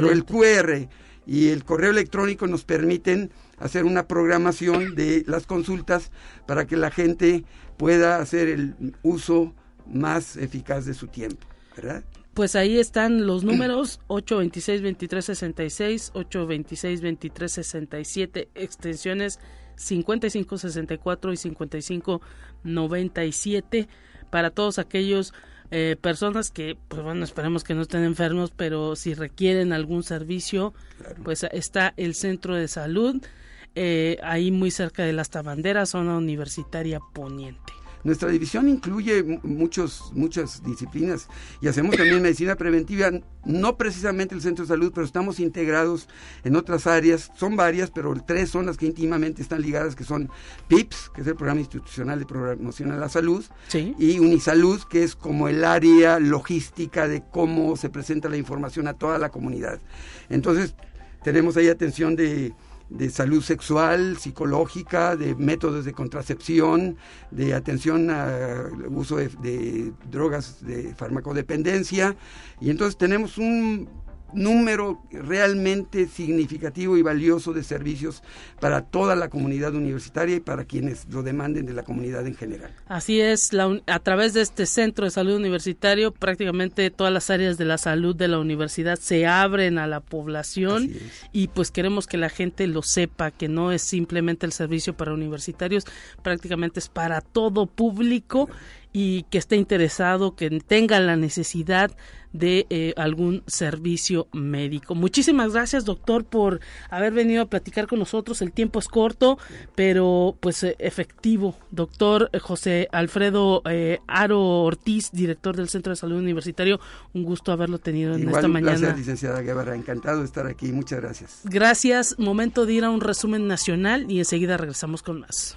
Pero el QR y el correo electrónico nos permiten hacer una programación de las consultas para que la gente pueda hacer el uso más eficaz de su tiempo, ¿verdad? Pues ahí están los números [clears throat] 826-2366, 826-2367, extensiones 5564 y 5597 para todos aquellos eh, personas que, pues bueno, esperemos que no estén enfermos, pero si requieren algún servicio, pues está el centro de salud, eh, ahí muy cerca de las Tabanderas, zona universitaria poniente. Nuestra división incluye muchos, muchas disciplinas y hacemos también medicina preventiva, no precisamente el centro de salud, pero estamos integrados en otras áreas, son varias, pero tres son las que íntimamente están ligadas, que son PIPS, que es el Programa Institucional de Promoción a la Salud, y Unisalud, que es como el área logística de cómo se presenta la información a toda la comunidad. Entonces, tenemos ahí atención de de salud sexual, psicológica, de métodos de contracepción, de atención al uso de, de drogas de farmacodependencia. Y entonces tenemos un número realmente significativo y valioso de servicios para toda la comunidad universitaria y para quienes lo demanden de la comunidad en general. Así es, a través de este centro de salud universitario prácticamente todas las áreas de la salud de la universidad se abren a la población y pues queremos que la gente lo sepa, que no es simplemente el servicio para universitarios, prácticamente es para todo público y que esté interesado, que tenga la necesidad de eh, algún servicio médico. Muchísimas gracias, doctor, por haber venido a platicar con nosotros. El tiempo es corto, pero pues eh, efectivo. Doctor eh, José Alfredo Aro Ortiz, director del Centro de Salud Universitario, un gusto haberlo tenido en esta mañana. Gracias, licenciada Guevara, encantado de estar aquí. Muchas gracias. Gracias. Momento de ir a un resumen nacional y enseguida regresamos con más.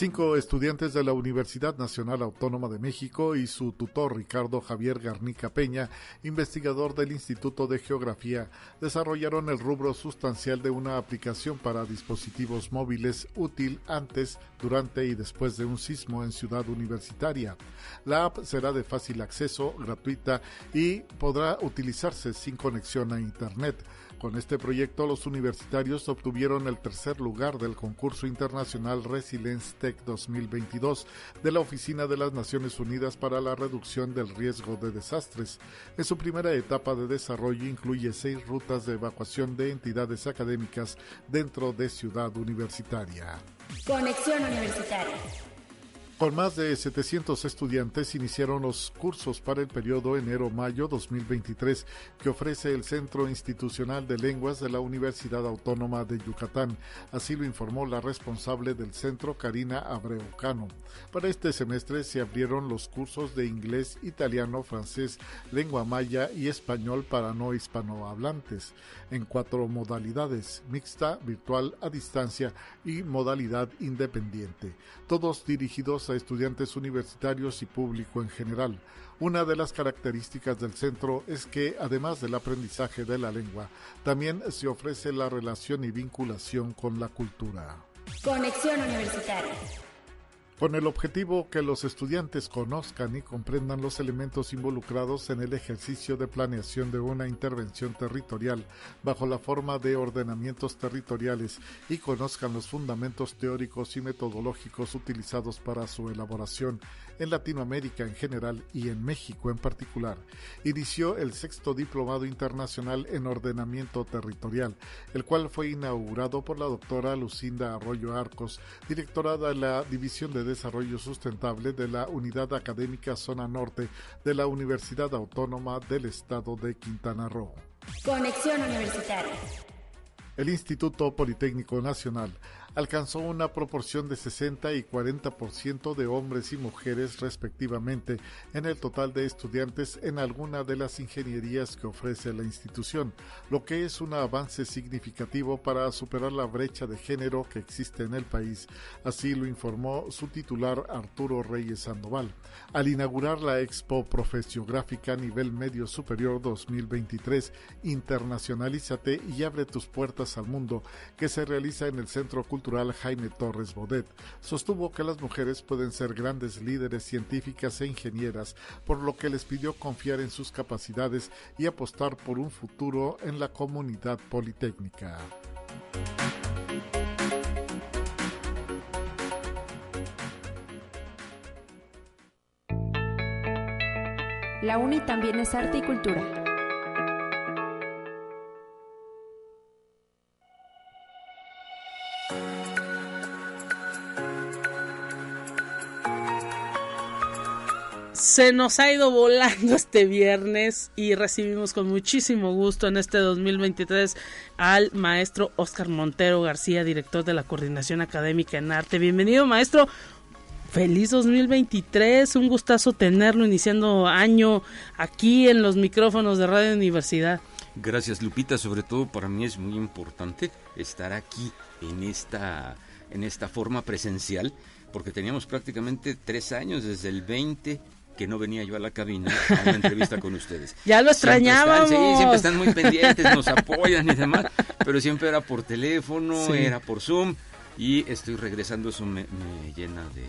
Cinco estudiantes de la Universidad Nacional Autónoma de México y su tutor Ricardo Javier Garnica Peña, investigador del Instituto de Geografía, desarrollaron el rubro sustancial de una aplicación para dispositivos móviles útil antes, durante y después de un sismo en Ciudad Universitaria. La app será de fácil acceso, gratuita y podrá utilizarse sin conexión a Internet. Con este proyecto, los universitarios obtuvieron el tercer lugar del concurso internacional Resilience Tech 2022 de la Oficina de las Naciones Unidas para la Reducción del Riesgo de Desastres. En su primera etapa de desarrollo incluye seis rutas de evacuación de entidades académicas dentro de Ciudad Universitaria. Conexión Universitaria. Con más de 700 estudiantes iniciaron los cursos para el periodo enero-mayo 2023 que ofrece el Centro Institucional de Lenguas de la Universidad Autónoma de Yucatán. Así lo informó la responsable del centro, Karina Abreucano. Para este semestre se abrieron los cursos de inglés, italiano, francés, lengua maya y español para no hispanohablantes en cuatro modalidades, mixta, virtual, a distancia y modalidad independiente, todos dirigidos a estudiantes universitarios y público en general. Una de las características del centro es que, además del aprendizaje de la lengua, también se ofrece la relación y vinculación con la cultura. Conexión Universitaria con el objetivo que los estudiantes conozcan y comprendan los elementos involucrados en el ejercicio de planeación de una intervención territorial bajo la forma de ordenamientos territoriales y conozcan los fundamentos teóricos y metodológicos utilizados para su elaboración en Latinoamérica en general y en México en particular. Inició el sexto Diplomado Internacional en Ordenamiento Territorial, el cual fue inaugurado por la doctora Lucinda Arroyo Arcos, directora de la División de Desarrollo Sustentable de la Unidad Académica Zona Norte de la Universidad Autónoma del Estado de Quintana Roo. Conexión Universitaria. El Instituto Politécnico Nacional alcanzó una proporción de 60 y 40% de hombres y mujeres respectivamente en el total de estudiantes en alguna de las ingenierías que ofrece la institución, lo que es un avance significativo para superar la brecha de género que existe en el país. Así lo informó su titular Arturo Reyes Sandoval. Al inaugurar la Expo Profesiográfica Nivel Medio Superior 2023, Internacionalízate y abre tus puertas al mundo, que se realiza en el Centro Cultural Jaime Torres Bodet, sostuvo que las mujeres pueden ser grandes líderes científicas e ingenieras, por lo que les pidió confiar en sus capacidades y apostar por un futuro en la comunidad politécnica. La UNI también es arte y cultura. Se nos ha ido volando este viernes y recibimos con muchísimo gusto en este 2023 al maestro Oscar Montero García, director de la Coordinación Académica en Arte. Bienvenido, maestro. Feliz 2023, un gustazo tenerlo iniciando año aquí en los micrófonos de Radio Universidad. Gracias Lupita, sobre todo para mí es muy importante estar aquí en esta, en esta forma presencial, porque teníamos prácticamente tres años desde el 20 que no venía yo a la cabina a una entrevista con ustedes. [laughs] Ya lo extrañábamos. sí, siempre están muy pendientes, nos apoyan y demás, pero siempre era por teléfono, era por Zoom y estoy regresando, eso me llena de,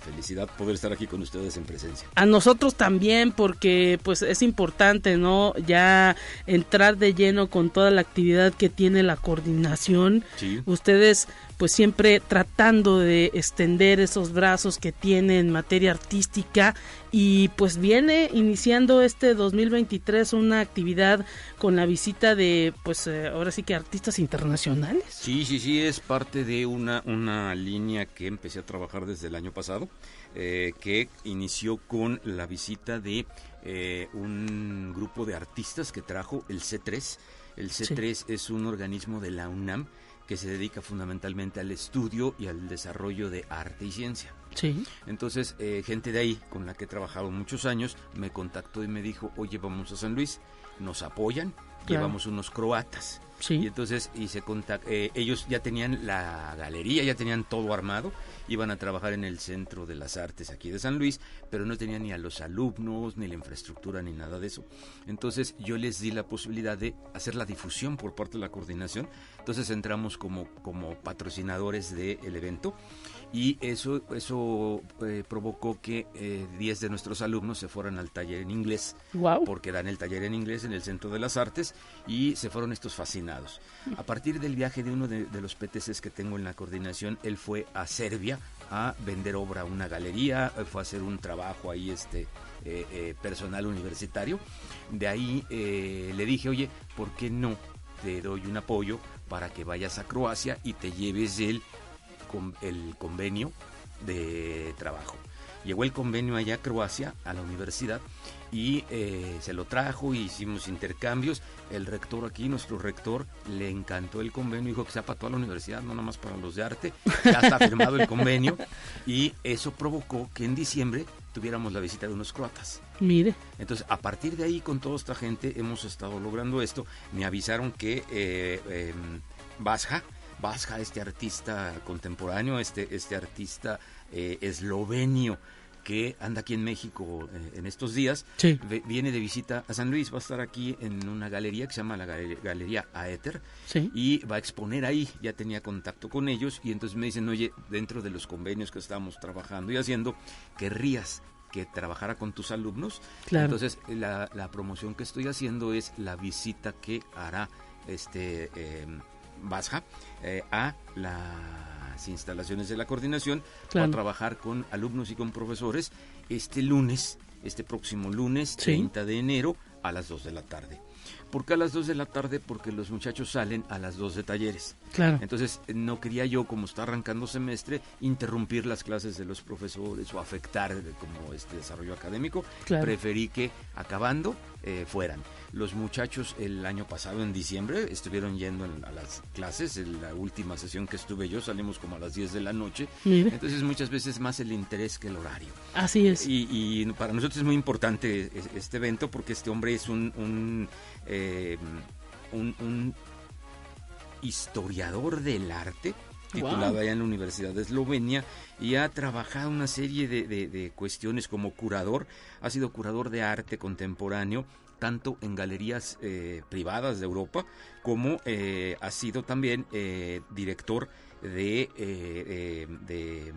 felicidad poder estar aquí con ustedes en presencia. A nosotros también, porque pues es importante, ¿no? Ya entrar de lleno con toda la actividad que tiene la coordinación. Sí. Ustedes pues siempre tratando de extender esos brazos que tiene en materia artística y pues viene iniciando este 2023 una actividad con la visita de pues eh, ahora sí que artistas internacionales. Sí, sí, sí, es parte de una, una línea que empecé a trabajar desde el año pasado, eh, que inició con la visita de eh, un grupo de artistas que trajo el C3. El C3 es un organismo de la UNAM que se dedica fundamentalmente al estudio y al desarrollo de arte y ciencia. Sí. Entonces, eh, gente de ahí, con la que he trabajado muchos años, me contactó y me dijo, oye, vamos a San Luis, nos apoyan, llevamos unos croatas. Sí. Y entonces y se eh, ellos ya tenían la galería, ya tenían todo armado, iban a trabajar en el Centro de las Artes aquí de San Luis, pero no tenían ni a los alumnos, ni la infraestructura, ni nada de eso. Entonces yo les di la posibilidad de hacer la difusión por parte de la coordinación. Entonces entramos como, como patrocinadores del evento y eso, eso eh, provocó que 10 eh, de nuestros alumnos se fueran al taller en inglés, porque dan el taller en inglés en el Centro de las Artes y se fueron estos fascinados. A partir del viaje de uno de, los PTCs que tengo en la coordinación, él fue a Serbia a vender obra a una galería, eh, fue a hacer un trabajo ahí este personal universitario. De ahí le dije, oye, ¿por qué no te doy un apoyo para que vayas a Croacia y te lleves el el convenio de trabajo. Llegó el convenio allá a Croacia, a la universidad, y eh, se lo trajo, y hicimos intercambios. El rector aquí, nuestro rector, le encantó el convenio, dijo que sea para toda la universidad, no nada más para los de arte. Ya está firmado el convenio, y eso provocó que en diciembre tuviéramos la visita de unos croatas. Mire. Entonces, a partir de ahí, con toda esta gente, hemos estado logrando esto. Me avisaron que eh, eh, Basja, Vasja, este artista contemporáneo, este, este artista eh, eslovenio que anda aquí en México eh, en estos días, viene de visita a San Luis, va a estar aquí en una galería que se llama la Galería Aether. Y va a exponer ahí, ya tenía contacto con ellos. Y entonces me dicen, oye, dentro de los convenios que estamos trabajando y haciendo, ¿querrías que trabajara con tus alumnos? Entonces la, la, promoción que estoy haciendo es la visita que hará este... Eh, Basja eh, a las instalaciones de la coordinación para trabajar con alumnos y con profesores este lunes, este próximo lunes, 30 de enero, a las 2 de la tarde. ¿Por qué a las 2 de la tarde? Porque los muchachos salen a las 2 de talleres. Claro. Entonces, no quería yo, como está arrancando semestre, interrumpir las clases de los profesores o afectar eh, como este desarrollo académico. Claro. Preferí que acabando eh, fueran. Los muchachos el año pasado, en diciembre, estuvieron yendo en- a las clases. En la última sesión que estuve yo salimos como a las 10 de la noche. Entonces, muchas veces más el interés que el horario. Así es. Y, y para nosotros es muy importante es- este evento porque este hombre es un, un, eh, un- un historiador del arte, titulado Wow. allá en la Universidad de Eslovenia, y ha trabajado una serie de, de- de cuestiones como curador. Ha sido curador de arte contemporáneo tanto en galerías eh, privadas de Europa como eh, ha sido también eh, director de, de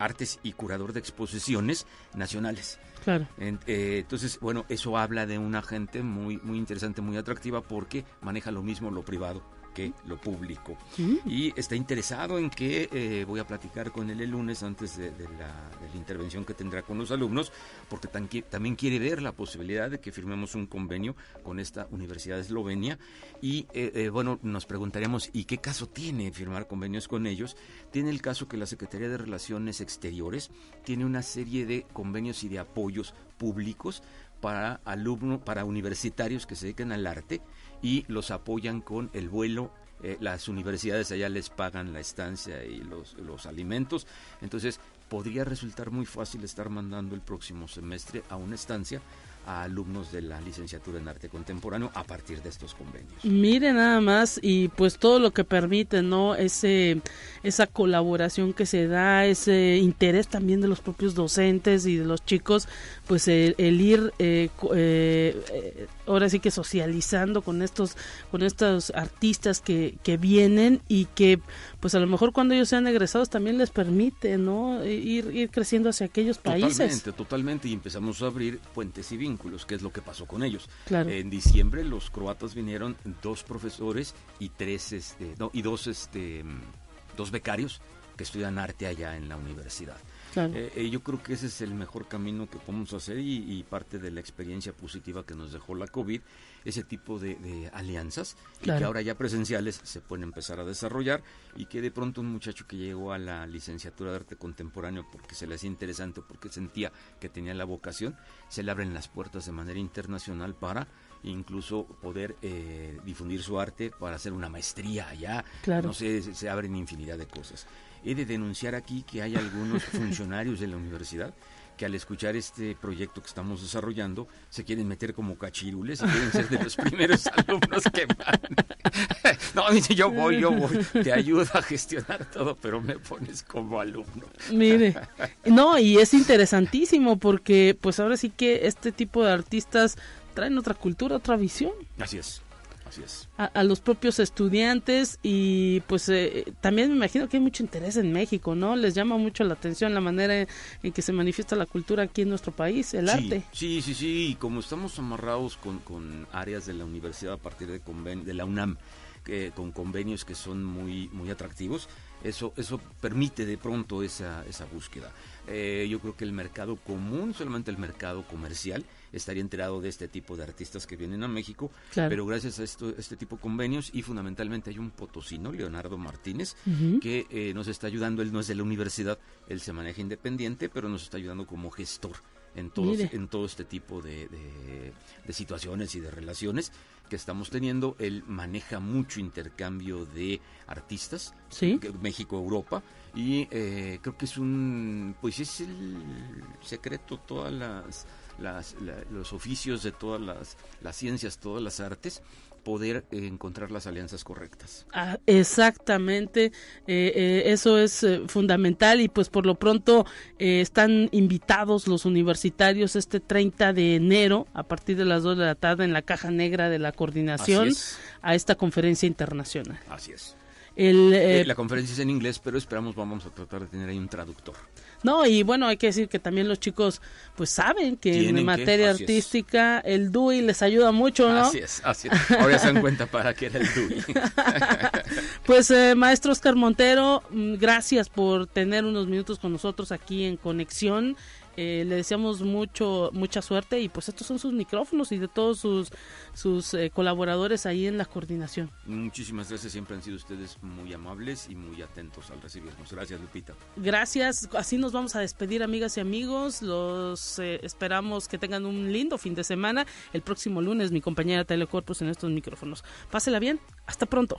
artes y curador de exposiciones nacionales. Claro. Eh, entonces, bueno, eso habla de una gente muy, muy interesante, muy atractiva, porque maneja lo mismo lo privado que lo público. Y está interesado en que eh, voy a platicar con él el lunes antes de, de la, de la intervención que tendrá con los alumnos, porque tan también quiere ver la posibilidad de que firmemos un convenio con esta Universidad de Eslovenia. Y eh, eh, bueno, nos preguntaríamos, ¿y qué caso tiene firmar convenios con ellos? Tiene el caso que la Secretaría de Relaciones Exteriores tiene una serie de convenios y de apoyos públicos para alumnos, para universitarios que se dedican al arte y los apoyan con el vuelo. eh, las universidades allá les pagan la estancia y los, los alimentos. Entonces, podría resultar muy fácil estar mandando el próximo semestre a una estancia a alumnos de la licenciatura en arte contemporáneo a partir de estos convenios. Mire nada más y pues todo lo que permite, ¿no? Ese esa colaboración que se da, ese interés también de los propios docentes y de los chicos, pues el, el ir eh, eh, eh, ahora sí que socializando con estos con estos artistas que, que vienen y que pues a lo mejor cuando ellos sean egresados también les permite, ¿no? Ir ir creciendo hacia aquellos países. Totalmente, totalmente. Y empezamos a abrir puentes y vínculos, que es lo que pasó con ellos. Claro. En diciembre los croatas vinieron dos profesores y tres, este, no, y dos, este, dos becarios que estudian arte allá en la universidad. Claro. Eh, eh, yo creo que ese es el mejor camino que podemos hacer y, y parte de la experiencia positiva que nos dejó la COVID, ese tipo de, de alianzas y que ahora ya presenciales se pueden empezar a desarrollar y que de pronto un muchacho que llegó a la licenciatura de arte contemporáneo porque se le hacía interesante, porque sentía que tenía la vocación, se le abren las puertas de manera internacional para incluso poder eh, difundir su arte para hacer una maestría allá, Claro. no sé, se, se abren infinidad de cosas. He de denunciar aquí que hay algunos [laughs] funcionarios de la universidad que al escuchar este proyecto que estamos desarrollando se quieren meter como cachirules y quieren ser de los [laughs] primeros alumnos que van. [laughs] No, dice, yo voy, yo voy, te ayudo a gestionar todo, pero me pones como alumno. Mire, [laughs] no, y es interesantísimo porque pues ahora sí que este tipo de artistas traen otra cultura, otra visión Así es, así es. a, a los propios estudiantes y pues eh, también me imagino que hay mucho interés en México, ¿no? Les llama mucho la atención la manera en que se manifiesta la cultura aquí en nuestro país, el Sí, arte. Sí, sí, sí, y como estamos amarrados con, con áreas de la universidad a partir de, conven- de la UNAM, que- con convenios que son muy, muy atractivos, eso, eso permite de pronto esa, esa búsqueda. Eh, yo creo que el mercado común, solamente el mercado comercial, estaría enterado de este tipo de artistas que vienen a México, Claro. pero gracias a esto, este tipo de convenios y fundamentalmente hay un potosino, Leonardo Martínez, que eh, nos está ayudando, él no es de la universidad, él se maneja independiente, pero nos está ayudando como gestor en todo, Mire. en todo este tipo de, de- de situaciones y de relaciones que estamos teniendo. Él maneja mucho intercambio de artistas, Sí. que- México-Europa, y eh, creo que es un, pues es el secreto, todas las, las- la- los oficios de todas las, las ciencias, todas las artes, poder eh, encontrar las alianzas correctas. Ah, exactamente, eh, eh, eso es eh, fundamental y pues por lo pronto están invitados los universitarios este 30 de enero a partir de las 2 de la tarde en la caja negra de la coordinación es. a esta conferencia internacional. Así es. El, la conferencia es en inglés, pero esperamos vamos a tratar de tener ahí un traductor. No, y bueno, hay que decir que también los chicos pues saben que en materia es. artística el DUI les ayuda mucho, ¿no? Así es, así es. Ahora se dan cuenta para qué era el DUI. [laughs] Pues eh, maestro Oscar Montero, mm, gracias por tener unos minutos con nosotros aquí en Conexión. Eh, le deseamos mucho mucha suerte y pues estos son sus micrófonos y de todos sus sus eh, colaboradores ahí en la coordinación. Muchísimas gracias, siempre han sido ustedes muy amables y muy atentos al recibirnos. Gracias, Lupita. Gracias, así nos vamos a despedir, amigas y amigos. Los eh, esperamos que tengan un lindo fin de semana. El próximo lunes, mi compañera Telecorpus en estos micrófonos. Pásela bien, hasta pronto.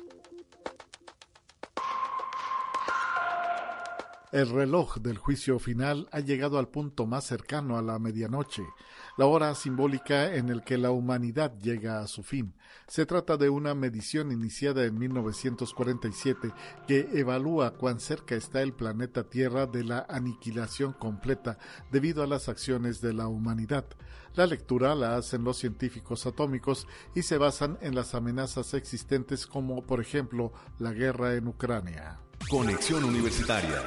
El reloj del juicio final ha llegado al punto más cercano a la medianoche, la hora simbólica en el que la humanidad llega a su fin. Se trata de una medición iniciada en 1947 que evalúa cuán cerca está el planeta Tierra de la aniquilación completa debido a las acciones de la humanidad. La lectura la hacen los científicos atómicos y se basan en las amenazas existentes como por ejemplo la guerra en Ucrania. Conexión Universitaria.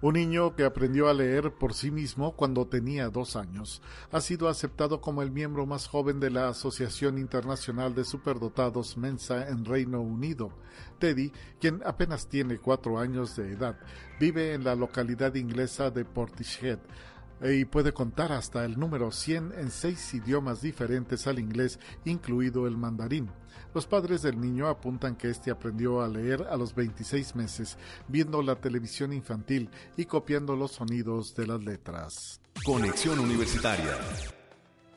Un niño que aprendió a leer por sí mismo cuando tenía dos años ha sido aceptado como el miembro más joven de la Asociación Internacional de Superdotados Mensa en Reino Unido. Teddy, quien apenas tiene cuatro años de edad, vive en la localidad inglesa de Portishead, y puede contar hasta el número 100 en seis idiomas diferentes al inglés, incluido el mandarín. Los padres del niño apuntan que este aprendió a leer a los 26 meses, viendo la televisión infantil y copiando los sonidos de las letras. Conexión Universitaria.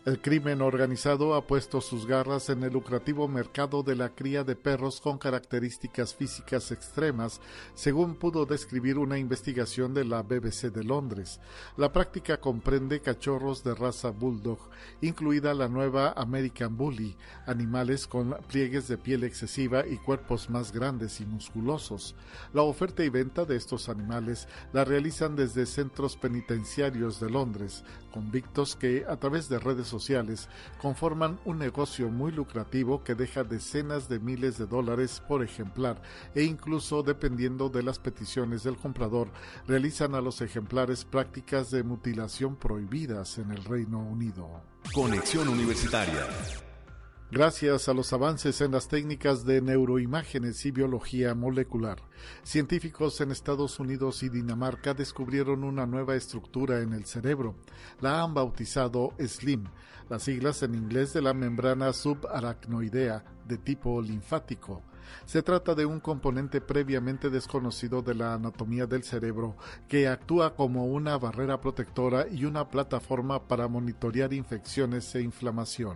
El crimen organizado ha puesto sus garras en el lucrativo mercado de la cría de perros con características físicas extremas, según pudo describir una investigación de la BBC de Londres. La práctica comprende cachorros de raza bulldog, incluida la nueva American Bully, animales con pliegues de piel excesiva y cuerpos más grandes y musculosos. La oferta y venta de estos animales la realizan desde centros penitenciarios de Londres, convictos que, a través de redes sociales, conforman un negocio muy lucrativo que deja decenas de miles de dólares por ejemplar e incluso, dependiendo de las peticiones del comprador, realizan a los ejemplares prácticas de mutilación prohibidas en el Reino Unido. Conexión Universitaria. Gracias a los avances en las técnicas de neuroimágenes y biología molecular, científicos en Estados Unidos y Dinamarca descubrieron una nueva estructura en el cerebro. La han bautizado SLIM, las siglas en inglés de la membrana subaracnoidea de tipo linfático. Se trata de un componente previamente desconocido de la anatomía del cerebro que actúa como una barrera protectora y una plataforma para monitorear infecciones e inflamación.